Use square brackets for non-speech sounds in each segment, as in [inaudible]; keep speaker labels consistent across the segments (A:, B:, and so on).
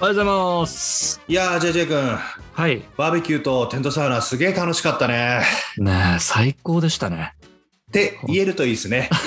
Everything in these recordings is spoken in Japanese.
A: おはようございます。
B: いやー JJ 君。
A: はい。
B: バーベキューとテントサウナすげえ楽しかったね。
A: ねえ最高でしたね。
B: って言えるといいですね [laughs]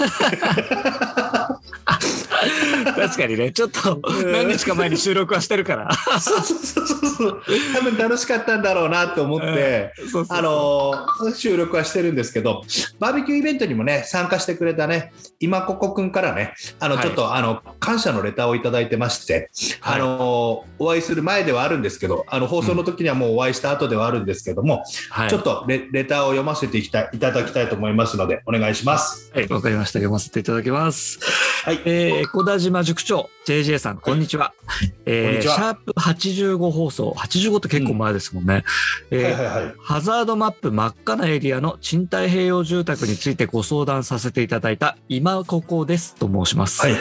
B: [laughs] [laughs]
A: 確かにね。ちょっと何日か前に収録はしてるから。[laughs]
B: そうそうそうそう。多分楽しかったんだろうなと思って、あの収録はしてるんですけど、バーベキューイベントにもね、参加してくれたね、今ここくんからね、あの、
A: はい。
B: ちょっと、あの、感謝のレターをいただいてまして、
A: はい。
B: あの、お会いする前ではあるんですけど、あの、放送の時にはもうお会いした後ではあるんですけども、
A: はい。
B: ちょっとレレターを読ませていただきたいと思いますので、お願いします。
A: はい。わかりました。読ませていただきます。
B: はい。
A: えー、小田島塾長 JJ さんこんにちは、えー
B: こんにちは
A: シャープ85放送85って結構前ですもんね、えー
B: はいはいはい。
A: ハザードマップ真っ赤なエリアの賃貸併用住宅についてご相談させていただいた今ここですと申します。
B: はい。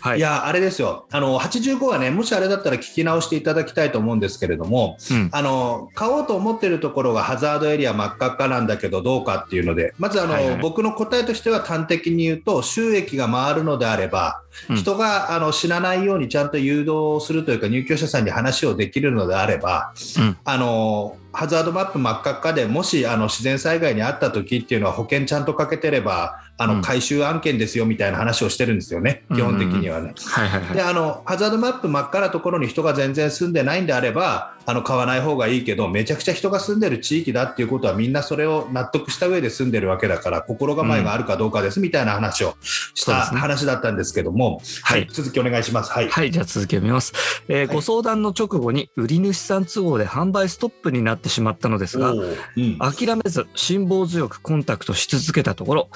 A: はい
B: いや、あれですよ。あの、85はね、もしあれだったら聞き直していただきたいと思うんですけれども、
A: うん
B: あの、買おうと思ってるところがハザードエリア真っ赤っかなんだけど、どうかっていうので、まずあの、
A: はいはい
B: 僕の答えとしては端的に言うと、収益が回るのであれば、
A: うん
B: 人があの死なないようにちゃんと誘導するというか、入居者さんに話をできるのであれば、
A: うん。
B: あの、ハザードマップ真っ赤っかでもしあの自然災害にあった時っていうのは保険ちゃんとかけてれば、あ
A: うん。
B: の回収案件ですよみたいな話をしてるんですよね、基本的にはね。
A: はいはいはい。
B: であのハザードマップ真っ赤なところに人が全然住んでないんであればあの買わない方がいいけどめちゃくちゃ人が住んでる地域だっていうことはみんなそれを納得した上で住んでるわけだから心構えがあるかどうかですみたいな話をした話だったんですけども、はい。
A: はい。
B: 続きお願いします。はい、
A: はい、じゃあ続きを見ます、えー
B: はい。
A: ご相談の直後に売り主さん都合で販売ストップになってしまったのですが、
B: うん。
A: 諦めず辛抱強くコンタクトし続けたところ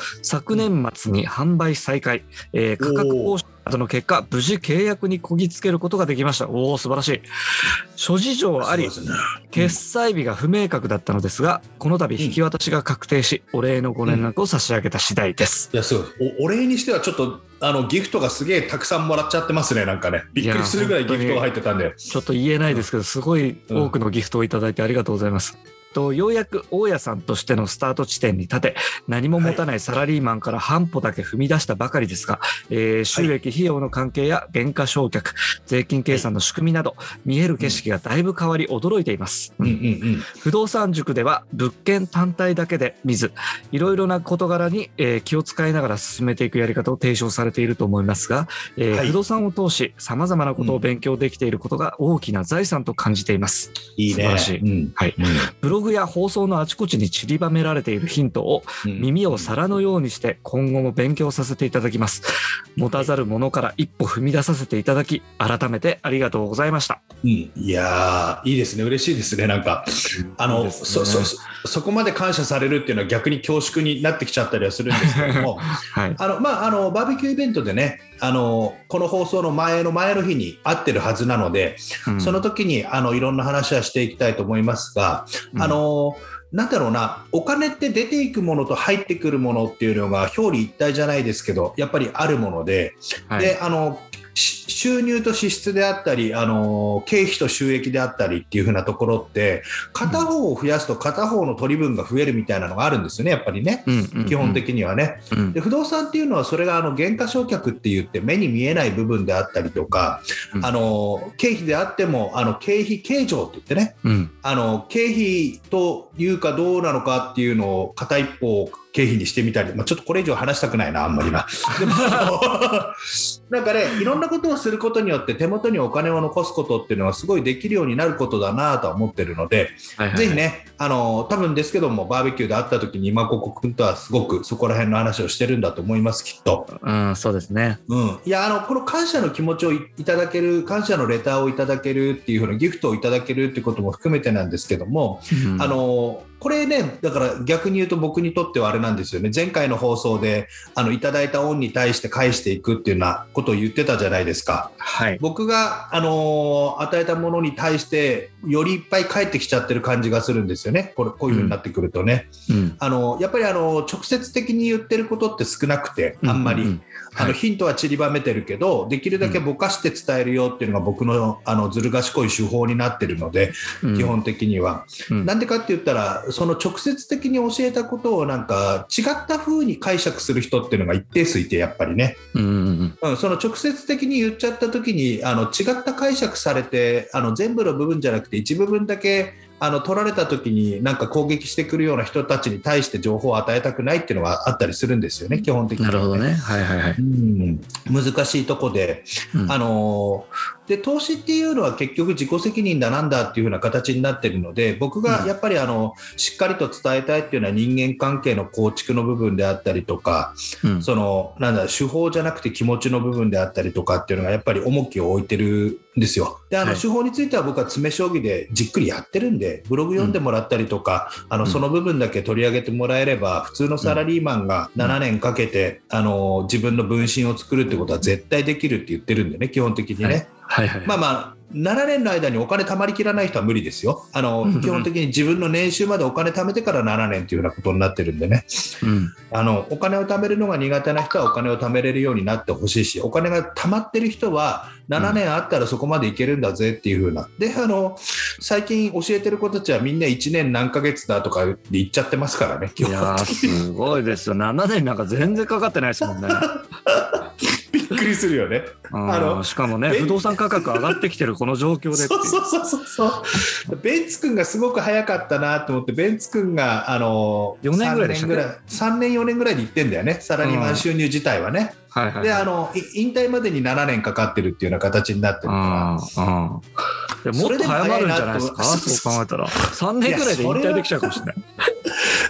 A: 昨年末に販売再開、えー価格交渉などの結果無事契約にこぎつけることができました。おお素晴らしい。諸事情あり
B: そうですね。
A: 決済日が不明確だったのですがこの度引き渡しが確定しお礼のご連絡を差し上げた次第です、
B: いやおお礼にしてはちょっとあのギフトがすげえたくさんもらっちゃってますねなんかね。びっくりするぐらいギフトが入ってたんで。
A: ちょっと言えないですけどすごい多くのギフトをいただいてありがとうございます、とようやく大家さんとしてのスタート地点に立て何も持たないサラリーマンから半歩だけ踏み出したばかりですが、えー収益費用の関係や減価償却税金計算の仕組みなど見える景色がだいぶ変わり驚いています、
B: うんうんうん。
A: 不動産塾では物件単体だけで見ずいろいろな事柄に、えー気を使いながら進めていくやり方を提唱されていると思いますが、えー
B: はい。
A: 不動産を通しさまざまなことを勉強できていることが大きな財産と感じています。
B: いいね。
A: 素晴らしい。
B: うん。
A: はい。ブログや放送のあちこちに散りばめられているヒントを
B: うん
A: 耳を皿のようにして今後も勉強させていただきます。持たざるものから一歩踏み出させていただき改めてありがとうございました。
B: うん、いやーいいですね嬉しいですねなんかあの
A: ね
B: そそそそこまで感謝されるっていうのは逆に恐縮になってきちゃったりはするんですけども [laughs]
A: はい。
B: あの、まあ、あのバーベキューイベントでねあのこの放送の前の前の日に会ってるはずなので、
A: うん。
B: その時にあのいろんな話はしていきたいと思いますが、あのなんだろうなお金って出ていくものと入ってくるものっていうのが表裏一体じゃないですけどやっぱりあるもので、
A: はい。
B: であのし収入と支出であったりあの経費と収益であったりっていう風なところって片方を増やすと片方の取り分が増えるみたいなのがあるんですよねやっぱりね。
A: うんうんうん。
B: 基本的にはね。
A: うん。
B: で不動産っていうのはそれがあの減価償却って言って目に見えない部分であったりとか、
A: うん。
B: あの経費であってもあの経費計上って言ってね。
A: うん。
B: あの経費というかどうなのかっていうのを片一方経費にしてみたり、まあ、ちょっとこれ以上話したくないなあんまりな。[laughs] でもなんかねいろんなことをすることによって手元にお金を残すことっていうのはすごいできるようになることだなとは思ってるので、
A: はいはい
B: ぜひね、あの多分ですけども、バーベキューで会った時に今ここ君とはすごくそこら辺の話をしてるんだと思います、きっと。
A: うん、そうですね。
B: うん、いやあのこの感謝の気持ちをいいただける感謝のレターをいただけるっていうふうなギフトをいただけるっていうことも含めてなんですけども、
A: うん
B: あのこれね、だから逆に言うと僕にとってはあれなんですよね、前回の放送であのいただいた恩に対して返していくっていうようなことを言ってたじゃないですか。
A: はい。
B: 僕が、あのー与えたものに対してよりいっぱい返ってきちゃってる感じがするんですよね、これこういうふうになってくるとね。
A: うん。
B: あのやっぱりあの直接的に言ってることって少なくて、あんまり。
A: うううん
B: あのヒントは散りばめてるけど、できるだけぼかして伝えるよっていうのが僕のあのずる賢い手法になってるので、
A: うん
B: 基本的には。
A: うん
B: なんでかって言ったら、その直接的に教えたことをなんか違った風に解釈する人っていうのが一定数いて、やっぱりね。
A: うんうん
B: うん、その直接的に言っちゃった時にあの違った解釈されてあの全部の部分じゃなくて一部分だけあの取られた時になんか攻撃してくるような人たちに対して情報を与えたくないっていうのはあったりするんですよね基本的には
A: なるほどね。はいはいはい。
B: うん、難しいとこで、
A: うん
B: あので投資っていうのは結局自己責任だなんだっていう風な形になってるので僕がやっぱりあのしっかりと伝えたいっていうのは人間関係の構築の部分であったりとか
A: うん。
B: そのなんだ手法じゃなくて気持ちの部分であったりとかっていうのがやっぱり重きを置いてるんですよ。であの、
A: はい。
B: 手法については僕は詰将棋でじっくりやってるんでブログ読んでもらったりとか、あの
A: うん。
B: その部分だけ取り上げてもらえれば普通のサラリーマンが7年かけて、あの自分の分身を作るってことは絶対できるって言ってるんでね基本的にね。
A: はいはい。
B: まあまあ7年の間にお金貯まりきらない人は無理ですよ。あの基本的に自分の年収までお金貯めてから7年っていうようなことになってるんでね。
A: うん。
B: あのお金を貯めるのが苦手な人はお金を貯めれるようになってほしいしお金が貯まってる人は7年あったらそこまでいけるんだぜっていう風なであの最近教えてる子たちはみんな1年何ヶ月だとかで言っちゃってますからね基
A: いやすごいですよ。7年なんか全然かかってないですもんね。[laughs]
B: くりするよね。
A: あ
B: の
A: のしかもね、
B: べ
A: 不動産価格上がってきてるこの状況で
B: そううそうそうそうそう。ベンツ君がすごく早かったなと思ってベンツ君があの
A: 4年ぐらいでしたね
B: 3年4年ぐらいで行ってんだよね。サラリーマン収入自体はね。
A: はいはい。
B: であのい引退までに7年かかってるっていうような形になってるから。
A: あーあーいやもっと早まるんじゃないですか？
B: そ
A: う考えたら。3年ぐらいで引退できちゃうかもしれない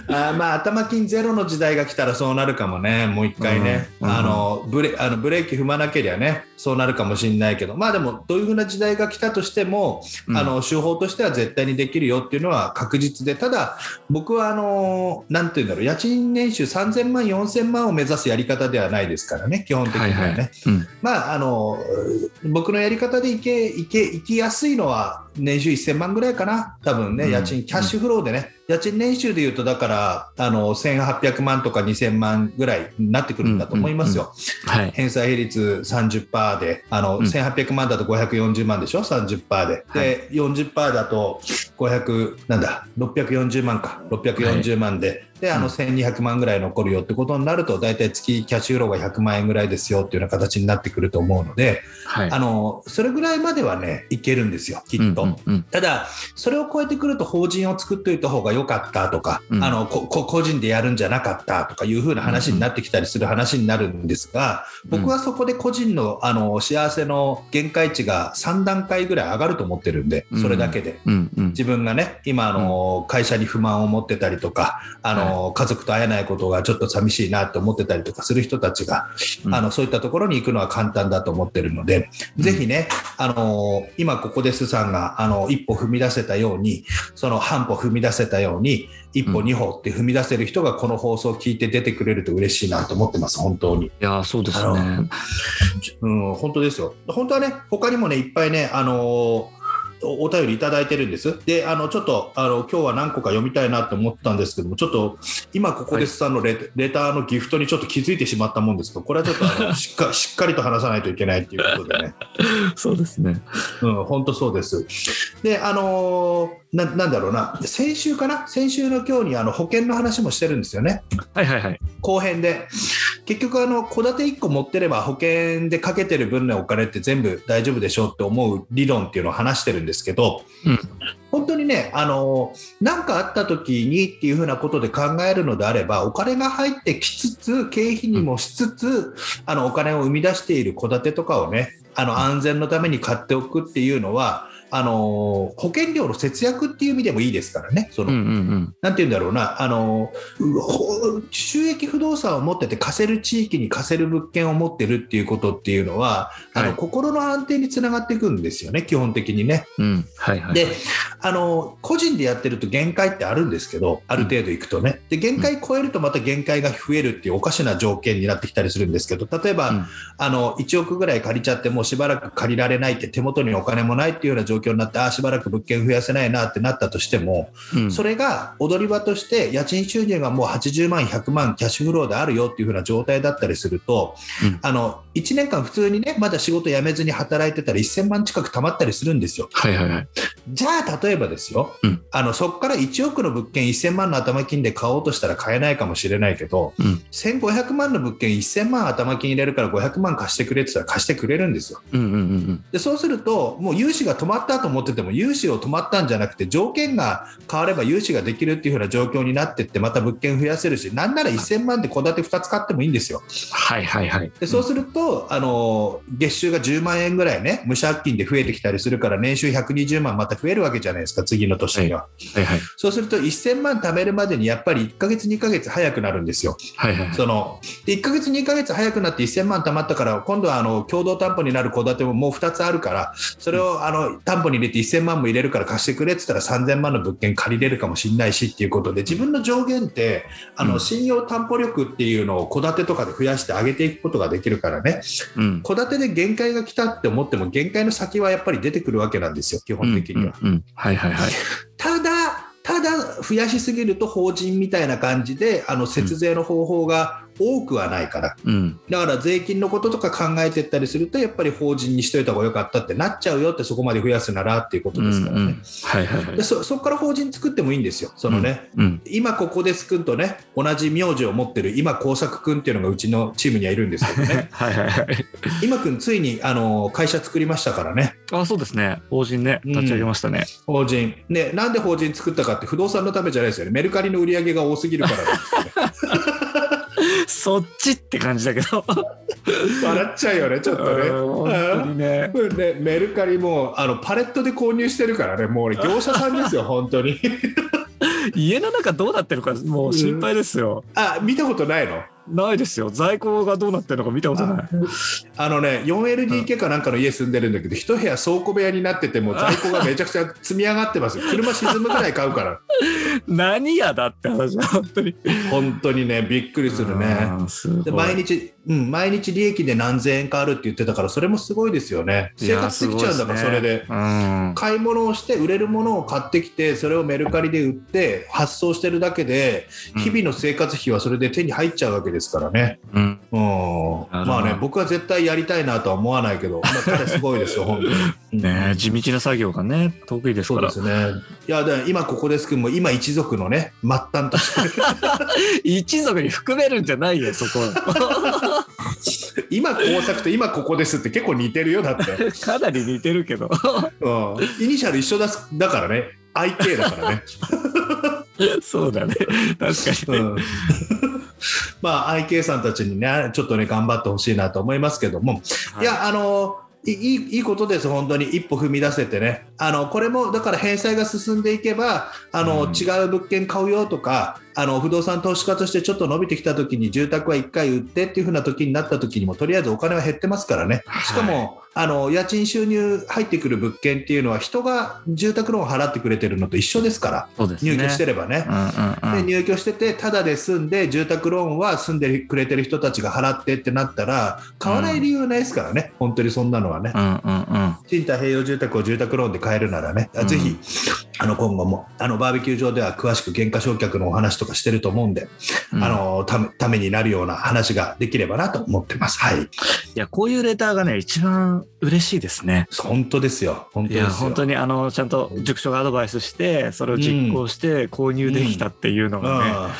B: あーまあ頭金ゼロの時代が来たらそうなるかもね、もう一回ね、あのブレあのブレーキ踏まなければね、そうなるかもしれないけど、まあでも、どういうふうな時代が来たとしても、
A: うん。
B: あの手法としては絶対にできるよっていうのは確実で、ただ、僕はあのなんていうんだろう、家賃年収3000万、4000万を目指すやり方ではないですからね、基本的にはね。
A: はいはい。うん。
B: まあ、あの僕のやり方でいけいけいきやすいのは年収1000万ぐらいかな、多分ね、
A: うん。
B: 家賃、キャッシュフローでね、家賃年収でいうと、だからあの1800万とか2000万ぐらいになってくるんだと思いますよ、
A: はい。
B: 返済比率30%で、あの
A: うん。
B: 1800万だと540万でしょ、30%で、で40%だと500、なんだ、640万か、640万で、であの
A: うん。
B: 1200万ぐらい残るよってことになると、大体月キャッシュフローが100万円ぐらいですよっていうような形になってくると思うので、
A: はい。
B: あのそれぐらいまではね、いけるんですよ、きっと。
A: うんうんうん。
B: ただ、それを超えてくると法人を作っておいた方が良かったとか、
A: うん。
B: あのここ個人でやるんじゃなかったとかいう風な話になってきたりする話になるんですが、僕はそこで個人のあの幸せの限界値が3段階ぐらい上がると思ってるんで、それだけで。
A: うんうん
B: 自分がね、今あの、会社に不満を持ってたりとか、あの家族と会えないことがちょっと寂しいなって思ってたりとかする人たちが、
A: うん
B: あのそういったところに行くのは簡単だと思ってるので、
A: うん
B: ぜひね、あの今ここでスさんがあの一歩踏み出せたように、その半歩踏み出せたように、一歩
A: うん
B: 二歩って踏み出せる人がこの放送を聞いて出てくれると嬉しいなと思ってます、本当に。
A: いやーそうです
B: あ
A: ね
B: うん、本当ですよ。本当はね、他にもね、いっぱいね、あのーおお便りいただいてるんです。で、あの、ちょっと、あの、今日は何個か読みたいなと思ったんですけども、ちょっと、今ここでさんのレ,、レターのギフトにちょっと気づいてしまったもんですけど、これはちょっと [laughs] しっかしっかりと話さないといけないっていうことでね。[laughs]
A: そうですね
B: うん、本当そうです。で、あのーななんだろうな、先週かな？先週の今日にあの保険の話もしてるんですよね。
A: はいはいはい。
B: 後編で。結局あの戸建て1個持ってれば保険でかけてる分のお金って全部大丈夫でしょうって思う理論っていうのを話してるんですけど、
A: うん。
B: 本当にねあの何かあった時にっていうふうなことで考えるのであればお金が入ってきつつ経費にもしつつ、あのお金を生み出している戸建てとかをねあの安全のために買っておくっていうのはあの保険料の節約っていう意味でもいいですからね、その、
A: うんうんうん。
B: なんて言うんだろうな、あの収益不動産を持ってて、貸せる地域に貸せる物件を持ってるっていうことっていうのは、あの
A: はい
B: 心の安定につながっていくんですよね、基本的にね。
A: うん。はいはい。
B: であの個人でやってると限界ってあるんですけど、ある程度いくとね、で限界超えるとまた限界が増えるっていうおかしな条件になってきたりするんですけど、例えば、
A: うん
B: あの1億ぐらい借りちゃって、もうしばらく借りられないって、手元にお金もないっていうような状況になって、ああ、しばらく物件増やせないなってなったとしても、
A: うん
B: それが踊り場として家賃収入がもう80万、100万キャッシュフローであるよっていう風な状態だったりすると、
A: うん
B: あの1年間普通にね、まだ仕事辞めずに働いてたら1000万近く貯まったりするんですよ。
A: はいはいはい。
B: じゃあ例えばですよ、
A: うん
B: あのそこから1億の物件1000万の頭金で買おうとしたら買えないかもしれないけど、
A: うん
B: 1500万の物件1000万頭金入れるから500万貸してくれって言ったら貸してくれるんですよ。
A: うんうんうん
B: でそうすると、もう融資が止まったと思ってても、融資を止まったんじゃなくて、条件が変われば融資ができるっていう風な状況になってって、また物件増やせるし、なんなら1000万で戸建て2つ買ってもいいんですよ。
A: はいはいはい。
B: でそうすると、あの月収が10万円ぐらいね、無借金で増えてきたりするから、年収120万また増えるわけじゃないですか、次の年には。
A: はいはい。
B: そうすると、1000万貯めるまでにやっぱり1ヶ月、2ヶ月早くなるんですよ。
A: はいはい。
B: そので1ヶ月、2ヶ月早くなって1000万貯まったから、今度はあの共同担保になる戸建てももう2つあるから、それをあの担保に入れて1000万も入れるから貸してくれって言ったら3000万の物件借りれるかもしれないしっていうことで、自分の上限って、あ
A: うん
B: の信用担保力っていうのを戸建てとかで増やして上げていくことができるからね、
A: うん。
B: 戸建てで限界が来たって思っても、限界の先はやっぱり出てくるわけなんですよ、基本的には。
A: うんうんうん。はいはいはい。
B: ただ、ただ増やしすぎると法人みたいな感じであの節税の方法が多くはないから、
A: うん。
B: だから税金のこととか考えていったりするとやっぱり法人にしといた方が良かったってなっちゃうよってそこまで増やすならっていうこと
A: うんう
B: ですからね。
A: ん。はいはいはい
B: で。そそこから法人作ってもいいんですよ、そのね、
A: うん。
B: 今ここですくんとね、同じ名字を持ってる今工作くんっていうのがうちのチームにはいるんですけどね、[laughs]
A: はいはいはい。
B: 今くんついにあの会社作りましたからね、
A: あ、そうですね。法人ね、立ち上げましたね。
B: 法人。ね、なんで法人作ったかって不動産のためじゃないですよね、メルカリの売り上げが多すぎるからですよね。[laughs]
A: そっちって感じだけど。
B: 笑っちゃうよね、ちょっとね。
A: うん本当にね。
B: うんね、メルカリもあのパレットで購入してるからね、もう俺、業者さんですよ、[laughs] 本当に。
A: 家の中どうなってるかもう心配ですよ。
B: あ、見たことないの？
A: ないですよ。在庫がどうなってるのか見たことない。
B: あのね、4LDK かなんかの家住んでるんだけど、一部屋倉庫部屋になってて、もう在庫がめちゃくちゃ積み上がってますよ。[laughs] 車沈むぐらい買うから。
A: 何やだって話だ、本当に。
B: 本当にね、びっくりするね。で毎日、うん、毎日利益で何千円かあるって言ってたから、それもすごいですよね。生活できちゃうんだから、それで。
A: うん。
B: 買い物をして売れるものを買ってきてそれをメルカリで売って発送してるだけで日々の生活費はそれで手に入っちゃうわけですからね、
A: うん。
B: うん、まあね僕は絶対やりたいなとは思わないけど、まあ、彼すごいですよ本当に、[laughs] うん
A: ね地道な作業がね、得意ですから。
B: そうですねいやで今ここですけども今一族のね末端として [laughs]
A: 一族に含めるんじゃないよ、そこは。
B: 今工作と今ここですって結構似てるよだって、[laughs]
A: かなり似てるけど。
B: うん、イニシャル一緒だだからね。IK だからね。
A: そうだね。確かに。ね。
B: うん。[laughs] まあ IK さんたちにねちょっとね頑張ってほしいなと思いますけども、い、やあのいいいいいことです。本当に一歩踏み出せてねあのこれもだから返済が進んでいけばあの、
A: うん
B: 違う物件買うよとかあの不動産投資家としてちょっと伸びてきた時に住宅は1回売ってっていう風な時になった時にもとりあえずお金は減ってますからねしかも、あの家賃収入入ってくる物件っていうのは人が住宅ローン払ってくれてるのと一緒ですから
A: ね。
B: 入居してればね。
A: うんうんうん。
B: で入居してて、ただで住んで、住宅ローンは住んでくれてる人たちが払ってってなったら、買わない理由ないですからね、本当にそんなのはね
A: う。んうんうん。
B: 賃貸併用住宅を住宅ローンで買えるならね、
A: うん。
B: ぜひあの今後もあのバーベキュー場では詳しく減価償却のお話とかしてると思うんで、
A: うん
B: あのためためになるような話ができればなと思ってます。はい、
A: いや、こういうレターがね、一番嬉しいですね。
B: 本当ですよ、本当
A: いや、
B: ですよ。
A: 本当に、あの、ちゃんと塾長がアドバイスして、それを実行して購入できたっていうのがね、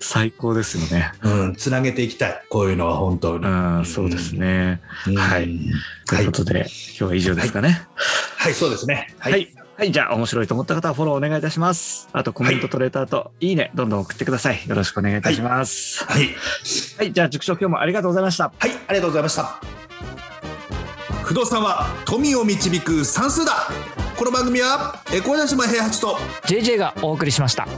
A: 最高ですよね。
B: うん、うん、つなげていきたい、こういうのは本当に。
A: うん、そうですね。
B: うん
A: はいと
B: はいいう
A: ことで、今日は以上ですかね。
B: はい、そうですね。は
A: はい。はい、じゃあ面白いと思った方はフォローお願いいたします。あとコメントとレターといいね、どんどん送ってください。よろしくお願いいたします。
B: はい
A: はい、じゃあ塾長今日もありがとうございました。
B: はい、ありがとうございました。不動産は富を導く算数だこの番組はえ小田島平八と
A: JJ がお送りしました。